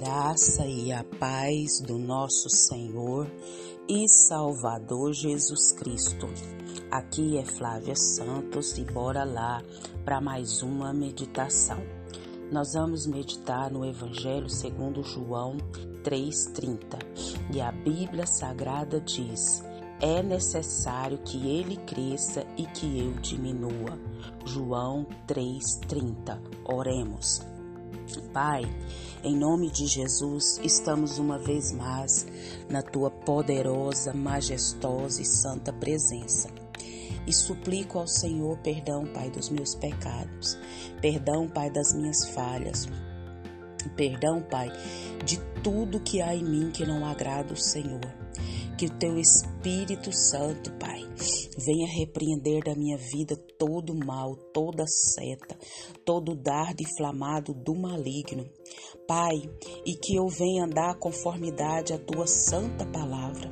graça e a paz do nosso Senhor e Salvador Jesus Cristo. Aqui é Flávia Santos e bora lá para mais uma meditação. Nós vamos meditar no Evangelho segundo João 3:30 e a Bíblia Sagrada diz: é necessário que ele cresça e que eu diminua. João 3:30. Oremos. Pai, em nome de Jesus, estamos uma vez mais na tua poderosa, majestosa e santa presença. E suplico ao Senhor perdão, Pai, dos meus pecados, perdão, Pai, das minhas falhas, perdão, Pai, de tudo que há em mim que não agrada o Senhor. Que o teu Espírito Santo, Pai, venha repreender da minha vida todo mal, toda seta, todo dardo inflamado do maligno. Pai, e que eu venha andar conformidade à tua santa palavra.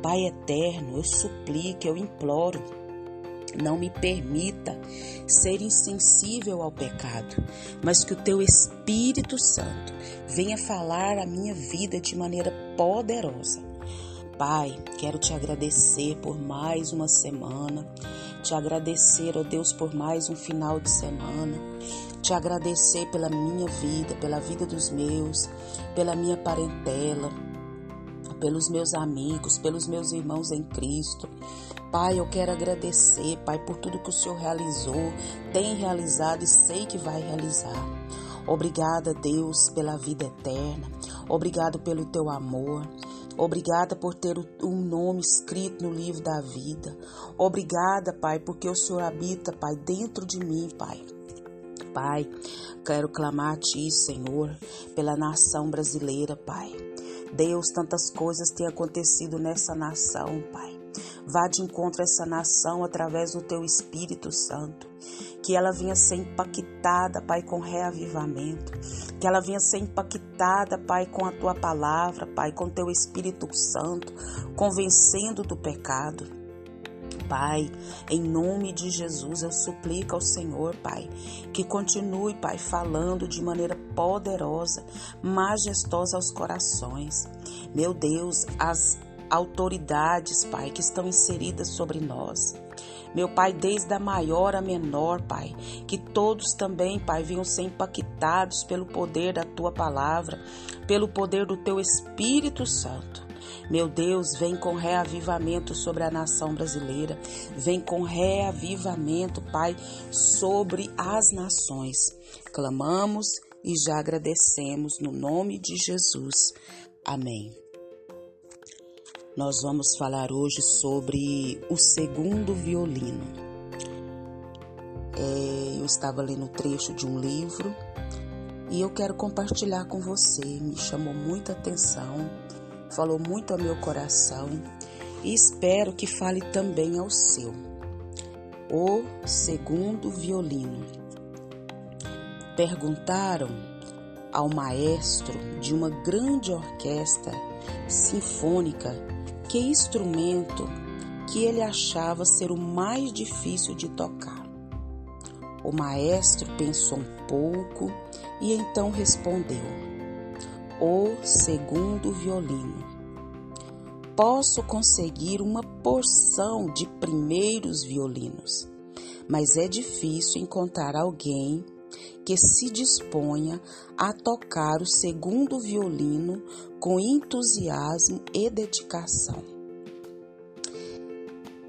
Pai eterno, eu suplico, eu imploro, não me permita ser insensível ao pecado, mas que o teu Espírito Santo venha falar a minha vida de maneira poderosa Pai, quero te agradecer por mais uma semana, te agradecer, ó oh Deus, por mais um final de semana, te agradecer pela minha vida, pela vida dos meus, pela minha parentela, pelos meus amigos, pelos meus irmãos em Cristo. Pai, eu quero agradecer, Pai, por tudo que o Senhor realizou, tem realizado e sei que vai realizar. Obrigada, Deus, pela vida eterna. Obrigado pelo teu amor. Obrigada por ter um nome escrito no livro da vida. Obrigada, Pai, porque o Senhor habita, Pai, dentro de mim, Pai. Pai, quero clamar a Ti, Senhor, pela nação brasileira, Pai. Deus, tantas coisas têm acontecido nessa nação, Pai. Vá de encontro a essa nação através do Teu Espírito Santo que ela venha ser impactada, Pai, com reavivamento, que ela venha ser impactada, Pai, com a tua palavra, Pai, com teu Espírito Santo, convencendo do pecado. Pai, em nome de Jesus, eu suplico ao Senhor, Pai, que continue, Pai, falando de maneira poderosa, majestosa aos corações. Meu Deus, as autoridades, Pai, que estão inseridas sobre nós. Meu Pai, desde a maior a menor, Pai, que todos também, Pai, venham ser impactados pelo poder da tua palavra, pelo poder do teu Espírito Santo. Meu Deus, vem com reavivamento sobre a nação brasileira, vem com reavivamento, Pai, sobre as nações. Clamamos e já agradecemos no nome de Jesus. Amém. Nós vamos falar hoje sobre o segundo violino. É, eu estava lendo um trecho de um livro e eu quero compartilhar com você. Me chamou muita atenção, falou muito ao meu coração e espero que fale também ao seu. O segundo violino. Perguntaram ao maestro de uma grande orquestra sinfônica que instrumento que ele achava ser o mais difícil de tocar. O maestro pensou um pouco e então respondeu: O segundo violino. Posso conseguir uma porção de primeiros violinos, mas é difícil encontrar alguém que se disponha a tocar o segundo violino com entusiasmo e dedicação.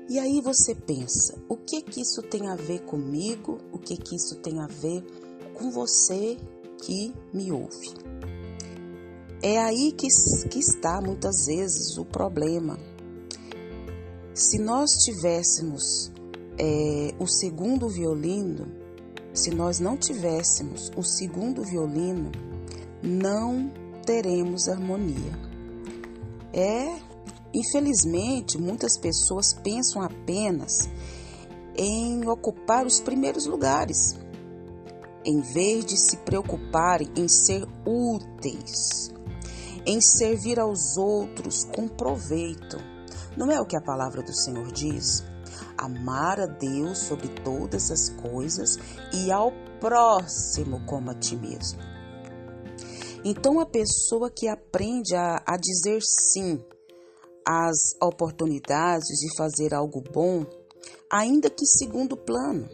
E aí você pensa, o que que isso tem a ver comigo? O que que isso tem a ver com você que me ouve? É aí que, que está muitas vezes o problema. Se nós tivéssemos é, o segundo violino, se nós não tivéssemos o segundo violino, não teremos harmonia. É, infelizmente, muitas pessoas pensam apenas em ocupar os primeiros lugares, em vez de se preocuparem em ser úteis, em servir aos outros com proveito. Não é o que a palavra do Senhor diz? Amar a Deus sobre todas as coisas e ao próximo como a ti mesmo. Então, a pessoa que aprende a, a dizer sim às oportunidades de fazer algo bom, ainda que segundo plano,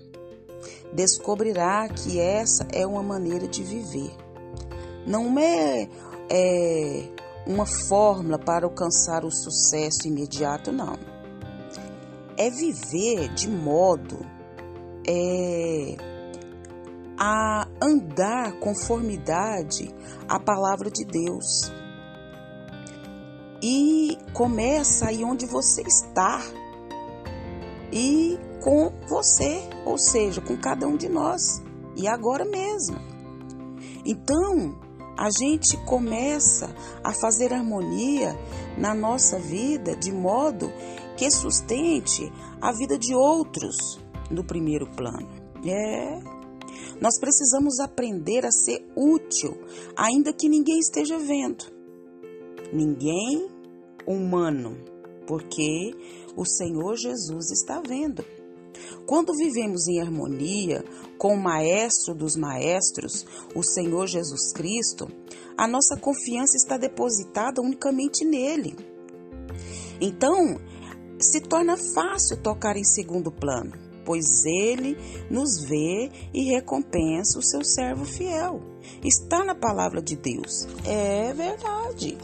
descobrirá que essa é uma maneira de viver. Não é, é uma fórmula para alcançar o sucesso imediato, não. É viver de modo é, a andar conformidade à palavra de Deus. E começa aí onde você está e com você, ou seja, com cada um de nós, e agora mesmo. Então, a gente começa a fazer harmonia na nossa vida de modo que sustente a vida de outros no primeiro plano. É. Nós precisamos aprender a ser útil, ainda que ninguém esteja vendo. Ninguém humano, porque o Senhor Jesus está vendo. Quando vivemos em harmonia com o Maestro dos Maestros, o Senhor Jesus Cristo, a nossa confiança está depositada unicamente nele. Então, se torna fácil tocar em segundo plano, pois ele nos vê e recompensa o seu servo fiel. Está na palavra de Deus. É verdade.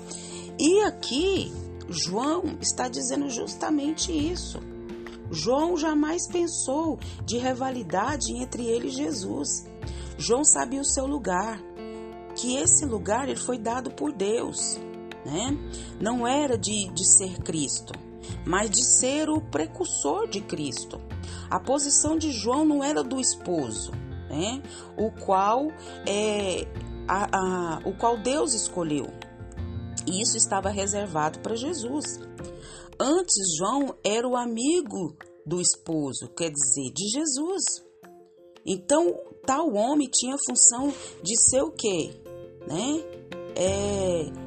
E aqui, João está dizendo justamente isso. João jamais pensou de rivalidade entre ele e Jesus. João sabia o seu lugar, que esse lugar ele foi dado por Deus, né? Não era de, de ser Cristo, mas de ser o precursor de Cristo. A posição de João não era do esposo, né? O qual é a, a, o qual Deus escolheu. E isso estava reservado para Jesus. Antes, João era o amigo do esposo, quer dizer, de Jesus. Então, tal homem tinha a função de ser o quê? Né? É,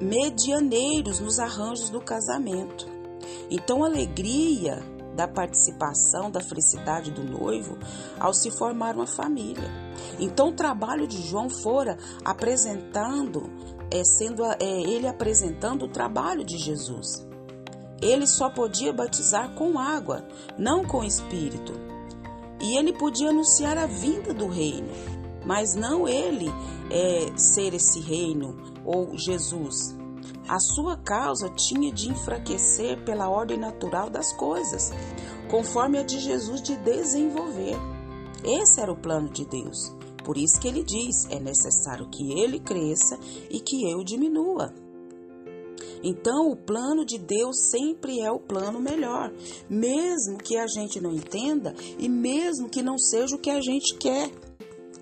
medianeiros nos arranjos do casamento. Então, a alegria da participação, da felicidade do noivo ao se formar uma família. Então, o trabalho de João fora apresentando, é, sendo é, ele apresentando o trabalho de Jesus. Ele só podia batizar com água, não com espírito. E ele podia anunciar a vinda do reino, mas não ele é, ser esse reino ou Jesus. A sua causa tinha de enfraquecer pela ordem natural das coisas, conforme a de Jesus de desenvolver. Esse era o plano de Deus. Por isso que ele diz: é necessário que ele cresça e que eu diminua. Então, o plano de Deus sempre é o plano melhor, mesmo que a gente não entenda e mesmo que não seja o que a gente quer.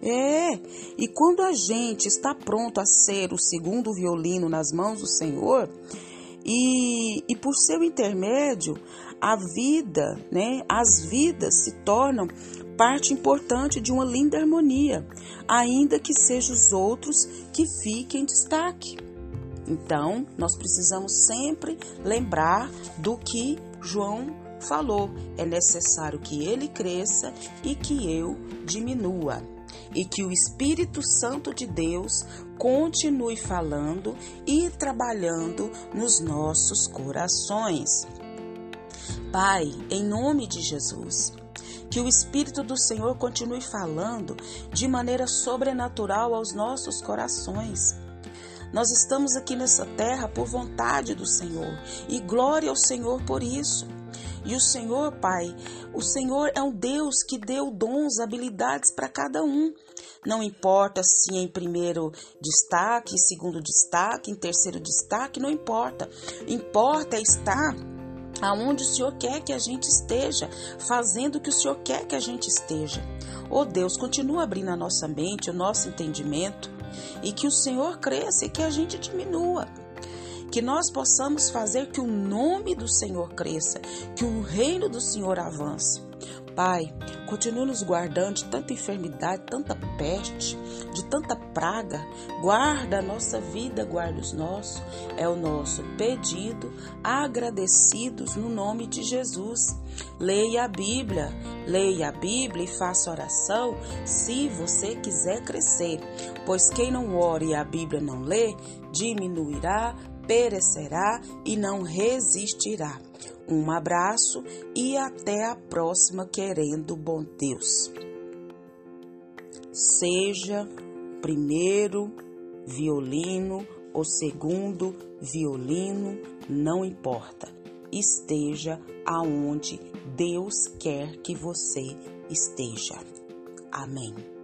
É, e quando a gente está pronto a ser o segundo violino nas mãos do Senhor, e, e por seu intermédio, a vida, né, as vidas se tornam parte importante de uma linda harmonia, ainda que sejam os outros que fiquem em destaque. Então, nós precisamos sempre lembrar do que João falou. É necessário que ele cresça e que eu diminua. E que o Espírito Santo de Deus continue falando e trabalhando nos nossos corações. Pai, em nome de Jesus, que o Espírito do Senhor continue falando de maneira sobrenatural aos nossos corações nós estamos aqui nessa terra por vontade do Senhor e glória ao Senhor por isso. E o Senhor, Pai, o Senhor é um Deus que deu dons, habilidades para cada um. Não importa se em primeiro destaque, em segundo destaque, em terceiro destaque, não importa. Importa estar aonde o Senhor quer que a gente esteja, fazendo o que o Senhor quer que a gente esteja. Oh Deus, continua abrindo a nossa mente, o nosso entendimento e que o Senhor cresça e que a gente diminua. Que nós possamos fazer que o nome do Senhor cresça, que o reino do Senhor avance. Pai, continue nos guardando de tanta enfermidade, tanta peste, de tanta praga. Guarda a nossa vida, guarda os nossos. É o nosso pedido, agradecidos no nome de Jesus. Leia a Bíblia, leia a Bíblia e faça oração se você quiser crescer, pois quem não ora e a Bíblia não lê, diminuirá, perecerá e não resistirá. Um abraço e até a próxima, querendo bom Deus. Seja primeiro violino ou segundo violino, não importa. Esteja aonde Deus quer que você esteja. Amém.